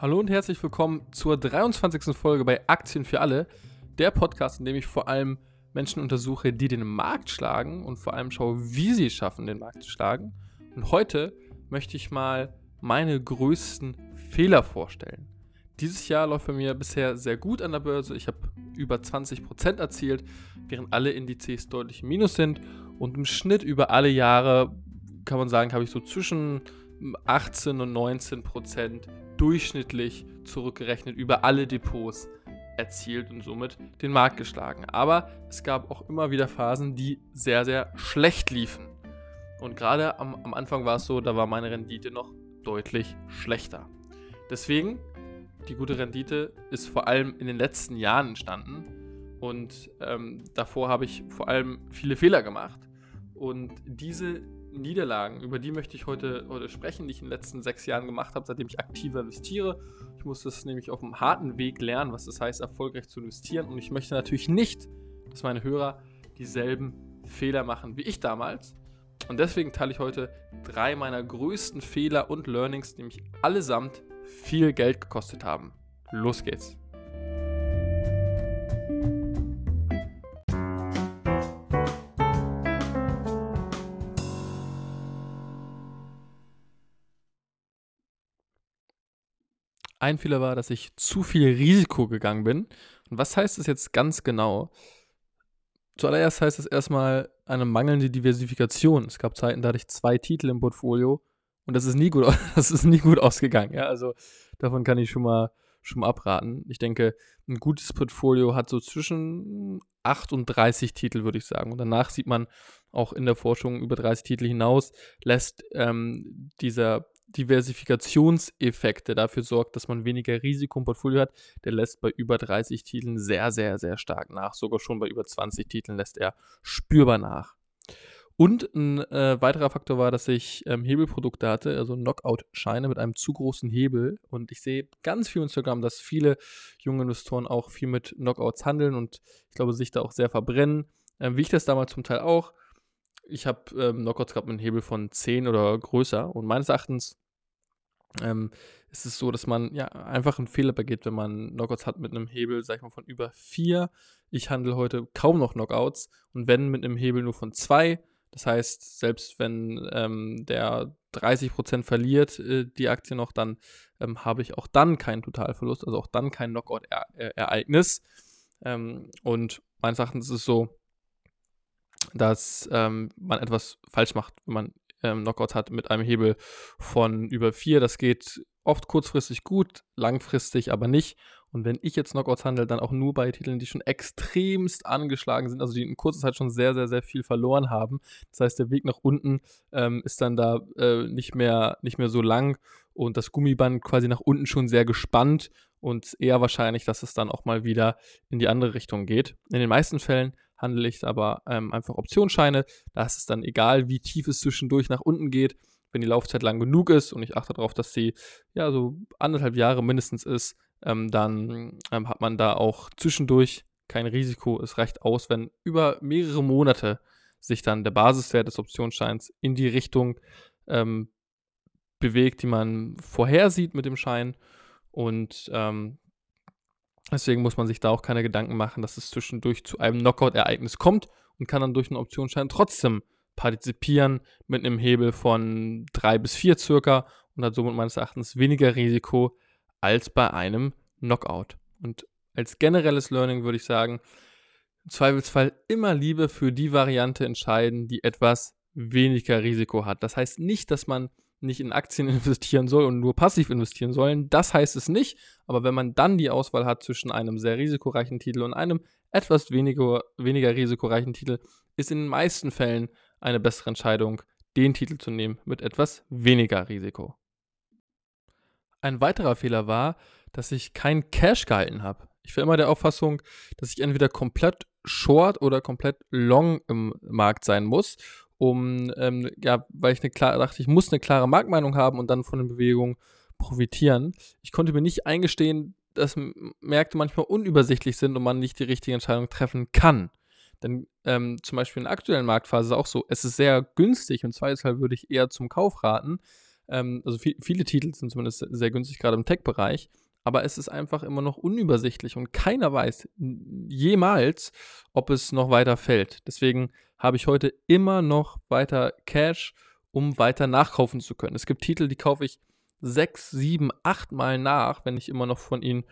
Hallo und herzlich willkommen zur 23. Folge bei Aktien für alle, der Podcast, in dem ich vor allem Menschen untersuche, die den Markt schlagen und vor allem schaue, wie sie es schaffen, den Markt zu schlagen. Und heute möchte ich mal meine größten Fehler vorstellen. Dieses Jahr läuft bei mir bisher sehr gut an der Börse. Ich habe über 20% erzielt, während alle Indizes deutlich im Minus sind. Und im Schnitt über alle Jahre kann man sagen, habe ich so zwischen 18 und 19 Prozent durchschnittlich zurückgerechnet über alle Depots erzielt und somit den Markt geschlagen. Aber es gab auch immer wieder Phasen, die sehr, sehr schlecht liefen. Und gerade am, am Anfang war es so, da war meine Rendite noch deutlich schlechter. Deswegen, die gute Rendite ist vor allem in den letzten Jahren entstanden. Und ähm, davor habe ich vor allem viele Fehler gemacht. Und diese Niederlagen, über die möchte ich heute, heute sprechen, die ich in den letzten sechs Jahren gemacht habe, seitdem ich aktiv investiere. Ich muss das nämlich auf einem harten Weg lernen, was das heißt, erfolgreich zu investieren. Und ich möchte natürlich nicht, dass meine Hörer dieselben Fehler machen wie ich damals. Und deswegen teile ich heute drei meiner größten Fehler und Learnings, die mich allesamt viel Geld gekostet haben. Los geht's! Ein Fehler war, dass ich zu viel Risiko gegangen bin. Und was heißt das jetzt ganz genau? Zuallererst heißt es erstmal eine mangelnde Diversifikation. Es gab Zeiten, da hatte ich zwei Titel im Portfolio und das ist nie gut, das ist nie gut ausgegangen. Ja? Also davon kann ich schon mal, schon mal abraten. Ich denke, ein gutes Portfolio hat so zwischen 8 und 30 Titel, würde ich sagen. Und danach sieht man auch in der Forschung über 30 Titel hinaus, lässt ähm, dieser Diversifikationseffekt, der dafür sorgt, dass man weniger Risiko im Portfolio hat, der lässt bei über 30 Titeln sehr, sehr, sehr stark nach. Sogar schon bei über 20 Titeln lässt er spürbar nach. Und ein äh, weiterer Faktor war, dass ich ähm, Hebelprodukte hatte, also Knockout-Scheine mit einem zu großen Hebel. Und ich sehe ganz viel Instagram, dass viele junge Investoren auch viel mit Knockouts handeln und ich glaube, sich da auch sehr verbrennen. Ähm, wie ich das damals zum Teil auch. Ich habe ähm, Knockouts gehabt mit einem Hebel von 10 oder größer. Und meines Erachtens ähm, ist es so, dass man ja einfach einen Fehler begeht, wenn man Knockouts hat mit einem Hebel, sag ich mal, von über 4. Ich handle heute kaum noch Knockouts und wenn mit einem Hebel nur von 2. Das heißt, selbst wenn ähm, der 30% verliert, äh, die Aktie noch, dann ähm, habe ich auch dann keinen Totalverlust, also auch dann kein Knockout-Ereignis. Ähm, und meines Erachtens ist es so, dass ähm, man etwas falsch macht, wenn man ähm, Knockouts hat mit einem Hebel von über 4. Das geht oft kurzfristig gut, langfristig aber nicht. Und wenn ich jetzt Knockouts handle, dann auch nur bei Titeln, die schon extremst angeschlagen sind, also die in kurzer Zeit schon sehr, sehr, sehr viel verloren haben. Das heißt, der Weg nach unten ähm, ist dann da äh, nicht, mehr, nicht mehr so lang und das Gummiband quasi nach unten schon sehr gespannt und eher wahrscheinlich, dass es dann auch mal wieder in die andere Richtung geht. In den meisten Fällen handle ich aber ähm, einfach Optionsscheine. Da ist es dann egal, wie tief es zwischendurch nach unten geht. Wenn die Laufzeit lang genug ist und ich achte darauf, dass sie ja so anderthalb Jahre mindestens ist, ähm, dann ähm, hat man da auch zwischendurch kein Risiko. Es reicht aus, wenn über mehrere Monate sich dann der Basiswert des Optionsscheins in die Richtung ähm, bewegt, die man vorhersieht mit dem Schein. Und ähm, Deswegen muss man sich da auch keine Gedanken machen, dass es zwischendurch zu einem Knockout-Ereignis kommt und kann dann durch einen Optionsschein trotzdem partizipieren mit einem Hebel von 3 bis 4 circa und hat somit meines Erachtens weniger Risiko als bei einem Knockout. Und als generelles Learning würde ich sagen, im Zweifelsfall immer lieber für die Variante entscheiden, die etwas weniger Risiko hat. Das heißt nicht, dass man nicht in Aktien investieren soll und nur passiv investieren sollen. Das heißt es nicht. Aber wenn man dann die Auswahl hat zwischen einem sehr risikoreichen Titel und einem etwas weniger, weniger risikoreichen Titel, ist in den meisten Fällen eine bessere Entscheidung, den Titel zu nehmen mit etwas weniger Risiko. Ein weiterer Fehler war, dass ich kein Cash gehalten habe. Ich war immer der Auffassung, dass ich entweder komplett short oder komplett long im Markt sein muss um, ähm, ja, weil ich eine klare, dachte, ich muss eine klare Marktmeinung haben und dann von den Bewegungen profitieren. Ich konnte mir nicht eingestehen, dass Märkte manchmal unübersichtlich sind und man nicht die richtige Entscheidung treffen kann. Denn ähm, zum Beispiel in der aktuellen Marktphase ist es auch so, es ist sehr günstig und zweifelsfall würde ich eher zum Kauf raten, Ähm, also viel, viele Titel sind zumindest sehr günstig, gerade im Tech-Bereich. Aber es ist einfach immer noch unübersichtlich und keiner weiß jemals, ob es noch weiter fällt. Deswegen habe ich heute immer noch weiter Cash, um weiter nachkaufen zu können. Es gibt Titel, die kaufe ich sechs, sieben, acht Mal nach, wenn ich immer noch von ihnen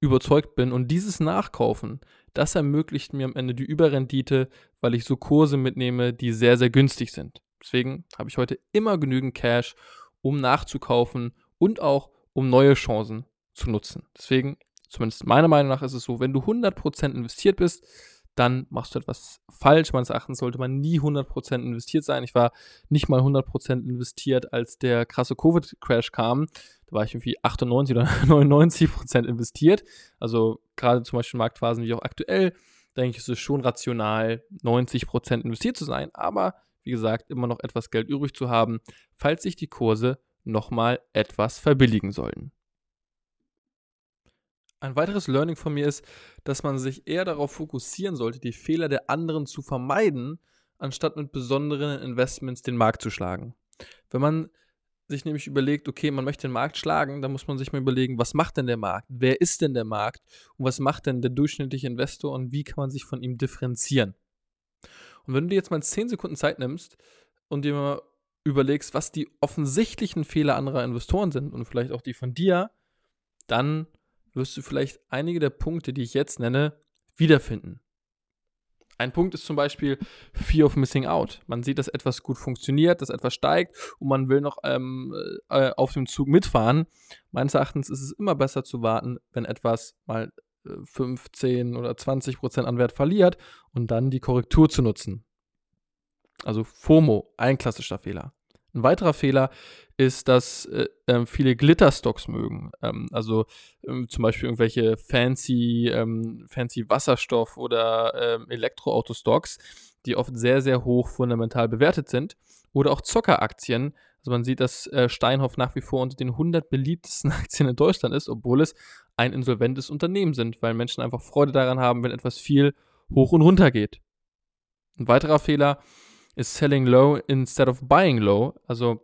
überzeugt bin. Und dieses Nachkaufen, das ermöglicht mir am Ende die Überrendite, weil ich so Kurse mitnehme, die sehr, sehr günstig sind. Deswegen habe ich heute immer genügend Cash, um nachzukaufen und auch um neue Chancen zu nutzen. Deswegen, zumindest meiner Meinung nach, ist es so, wenn du 100% investiert bist, dann machst du etwas falsch. Meines Erachtens sollte man nie 100% investiert sein. Ich war nicht mal 100% investiert, als der krasse Covid-Crash kam. Da war ich irgendwie 98 oder 99% investiert. Also gerade zum Beispiel in Marktphasen wie auch aktuell, denke ich, ist es schon rational, 90% investiert zu sein. Aber wie gesagt, immer noch etwas Geld übrig zu haben, falls sich die Kurse nochmal etwas verbilligen sollten. Ein weiteres Learning von mir ist, dass man sich eher darauf fokussieren sollte, die Fehler der anderen zu vermeiden, anstatt mit besonderen Investments den Markt zu schlagen. Wenn man sich nämlich überlegt, okay, man möchte den Markt schlagen, dann muss man sich mal überlegen, was macht denn der Markt? Wer ist denn der Markt? Und was macht denn der durchschnittliche Investor und wie kann man sich von ihm differenzieren? Und wenn du dir jetzt mal 10 Sekunden Zeit nimmst und dir mal überlegst, was die offensichtlichen Fehler anderer Investoren sind und vielleicht auch die von dir, dann wirst du vielleicht einige der Punkte, die ich jetzt nenne, wiederfinden. Ein Punkt ist zum Beispiel Fear of Missing Out. Man sieht, dass etwas gut funktioniert, dass etwas steigt und man will noch ähm, äh, auf dem Zug mitfahren. Meines Erachtens ist es immer besser zu warten, wenn etwas mal äh, 15 oder 20 Prozent an Wert verliert und dann die Korrektur zu nutzen. Also FOMO, ein klassischer Fehler. Ein weiterer Fehler ist, dass äh, ähm, viele Glitterstocks mögen. Ähm, also ähm, zum Beispiel irgendwelche fancy, ähm, fancy Wasserstoff- oder ähm, Elektroautostocks, die oft sehr, sehr hoch fundamental bewertet sind. Oder auch Zockeraktien. Also man sieht, dass äh, Steinhoff nach wie vor unter den 100 beliebtesten Aktien in Deutschland ist, obwohl es ein insolventes Unternehmen sind, weil Menschen einfach Freude daran haben, wenn etwas viel hoch und runter geht. Ein weiterer Fehler ist, ist Selling Low instead of Buying Low. Also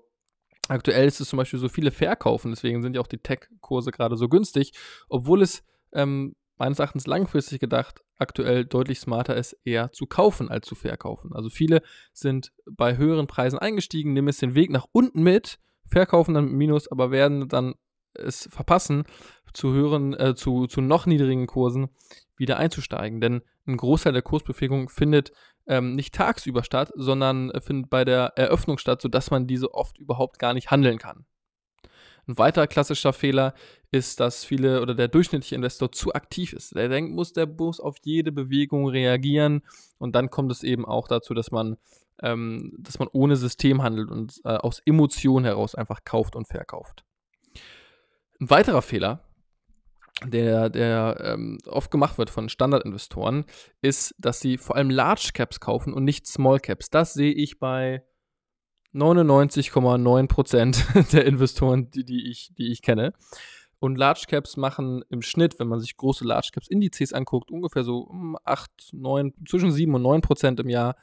aktuell ist es zum Beispiel so viele verkaufen, deswegen sind ja auch die Tech-Kurse gerade so günstig, obwohl es ähm, meines Erachtens langfristig gedacht aktuell deutlich smarter ist, eher zu kaufen als zu verkaufen. Also viele sind bei höheren Preisen eingestiegen, nehmen es den Weg nach unten mit, verkaufen dann mit Minus, aber werden dann es verpassen, zu höheren, äh, zu, zu noch niedrigen Kursen wieder einzusteigen. Denn ein Großteil der Kursbewegung findet ähm, nicht tagsüber statt, sondern äh, findet bei der Eröffnung statt, sodass man diese oft überhaupt gar nicht handeln kann. Ein weiterer klassischer Fehler ist, dass viele oder der durchschnittliche Investor zu aktiv ist. Der denkt, muss der Bus auf jede Bewegung reagieren und dann kommt es eben auch dazu, dass man, ähm, dass man ohne System handelt und äh, aus Emotionen heraus einfach kauft und verkauft. Ein weiterer Fehler der, der ähm, oft gemacht wird von Standardinvestoren, ist, dass sie vor allem Large Caps kaufen und nicht Small Caps. Das sehe ich bei 99,9% der Investoren, die, die, ich, die ich kenne. Und Large Caps machen im Schnitt, wenn man sich große Large Caps Indizes anguckt, ungefähr so 8, hm, 9, zwischen 7 und 9% im Jahr.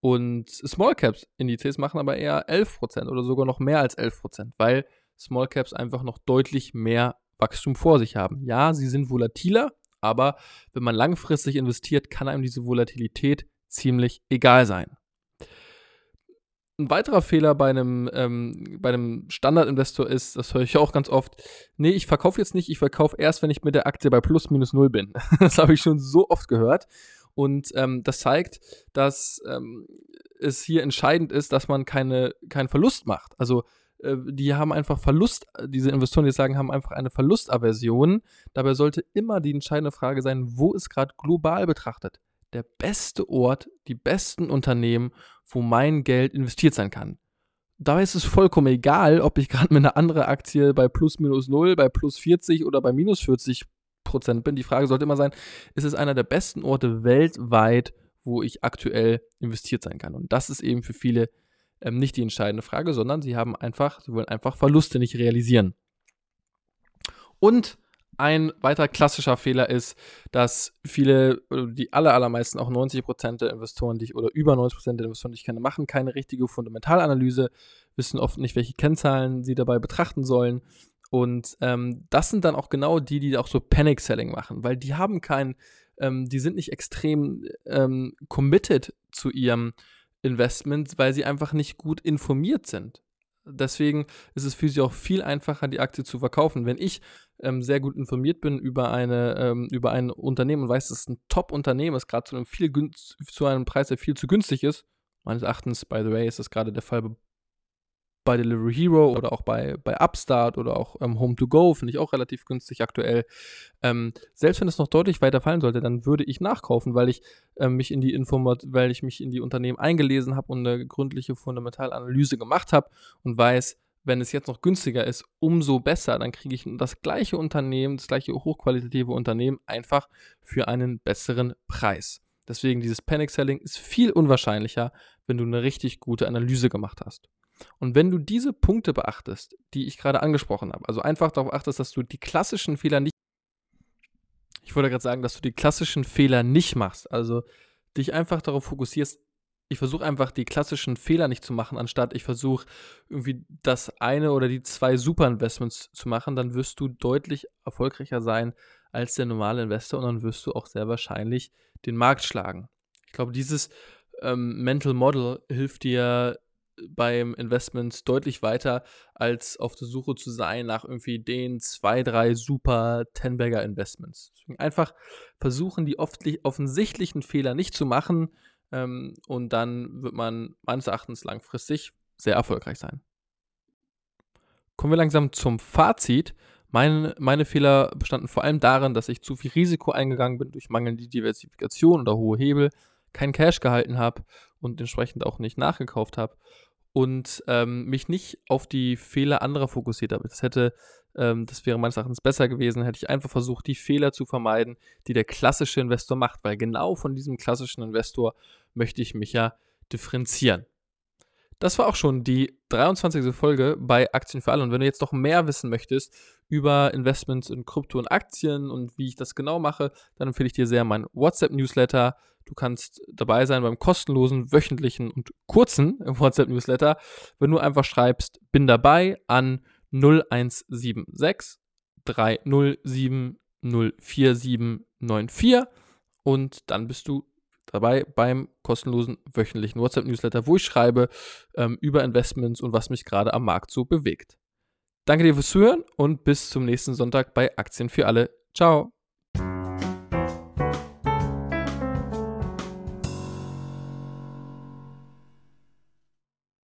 Und Small Caps Indizes machen aber eher 11% oder sogar noch mehr als 11% weil Small Caps einfach noch deutlich mehr Wachstum vor sich haben. Ja, sie sind volatiler, aber wenn man langfristig investiert, kann einem diese Volatilität ziemlich egal sein. Ein weiterer Fehler bei einem, ähm, bei einem Standardinvestor ist, das höre ich auch ganz oft, nee, ich verkaufe jetzt nicht, ich verkaufe erst, wenn ich mit der Aktie bei plus minus null bin. das habe ich schon so oft gehört. Und ähm, das zeigt, dass ähm, es hier entscheidend ist, dass man keine, keinen Verlust macht. Also äh, die haben einfach Verlust, diese Investoren, die sagen, haben einfach eine Verlustaversion. Dabei sollte immer die entscheidende Frage sein, wo ist gerade global betrachtet der beste Ort, die besten Unternehmen, wo mein Geld investiert sein kann. Dabei ist es vollkommen egal, ob ich gerade mit einer anderen Aktie bei plus minus null, bei plus 40 oder bei minus 40 Prozent bin. Die Frage sollte immer sein, ist es einer der besten Orte weltweit, wo ich aktuell investiert sein kann? Und das ist eben für viele ähm, nicht die entscheidende Frage, sondern sie haben einfach, sie wollen einfach Verluste nicht realisieren. Und Ein weiterer klassischer Fehler ist, dass viele, die aller, allermeisten, auch 90% der Investoren, die ich, oder über 90% der Investoren, die ich kenne, machen keine richtige Fundamentalanalyse, wissen oft nicht, welche Kennzahlen sie dabei betrachten sollen. Und ähm, das sind dann auch genau die, die auch so Panic Selling machen, weil die haben kein, ähm, die sind nicht extrem ähm, committed zu ihrem Investment, weil sie einfach nicht gut informiert sind. Deswegen ist es für sie auch viel einfacher, die Aktie zu verkaufen. Wenn ich ähm, sehr gut informiert bin über, eine, ähm, über ein Unternehmen und weiß, dass es ein Top-Unternehmen ist, gerade zu einem zu einem Preis, der viel zu günstig ist, meines Erachtens, by the way, ist das gerade der Fall bei Delivery Hero oder auch bei, bei Upstart oder auch ähm, Home to Go, finde ich auch relativ günstig aktuell. Ähm, selbst wenn es noch deutlich weiter fallen sollte, dann würde ich nachkaufen, weil ich ähm, mich in die Informat weil ich mich in die Unternehmen eingelesen habe und eine gründliche Fundamentalanalyse gemacht habe und weiß, wenn es jetzt noch günstiger ist, umso besser. Dann kriege ich das gleiche Unternehmen, das gleiche hochqualitative Unternehmen einfach für einen besseren Preis. Deswegen dieses Panic Selling ist viel unwahrscheinlicher, wenn du eine richtig gute Analyse gemacht hast. Und wenn du diese Punkte beachtest, die ich gerade angesprochen habe, also einfach darauf achtest, dass du die klassischen Fehler nicht, ich wollte gerade sagen, dass du die klassischen Fehler nicht machst, also dich einfach darauf fokussierst, ich versuche einfach die klassischen Fehler nicht zu machen, anstatt ich versuche irgendwie das eine oder die zwei Super-Investments zu machen, dann wirst du deutlich erfolgreicher sein als der normale Investor und dann wirst du auch sehr wahrscheinlich den Markt schlagen. Ich glaube, dieses ähm, Mental Model hilft dir beim Investment deutlich weiter, als auf der Suche zu sein nach irgendwie den zwei, drei super Tenberger Investments. Deswegen einfach versuchen, die offensichtlichen Fehler nicht zu machen ähm, und dann wird man meines Erachtens langfristig sehr erfolgreich sein. Kommen wir langsam zum Fazit. Meine, meine Fehler bestanden vor allem darin, dass ich zu viel Risiko eingegangen bin durch mangelnde Diversifikation oder hohe Hebel, kein Cash gehalten habe und entsprechend auch nicht nachgekauft habe und ähm, mich nicht auf die Fehler anderer fokussiert habe. Das hätte, ähm, das wäre meines Erachtens besser gewesen, hätte ich einfach versucht, die Fehler zu vermeiden, die der klassische Investor macht, weil genau von diesem klassischen Investor möchte ich mich ja differenzieren. Das war auch schon die 23. Folge bei Aktien für alle. Und wenn du jetzt noch mehr wissen möchtest über Investments in Krypto und Aktien und wie ich das genau mache, dann empfehle ich dir sehr meinen WhatsApp-Newsletter. Du kannst dabei sein beim kostenlosen, wöchentlichen und kurzen WhatsApp-Newsletter, wenn du einfach schreibst, bin dabei an 0176 307 04794 und dann bist du dabei beim kostenlosen wöchentlichen WhatsApp-Newsletter, wo ich schreibe ähm, über Investments und was mich gerade am Markt so bewegt. Danke dir fürs Zuhören und bis zum nächsten Sonntag bei Aktien für alle. Ciao.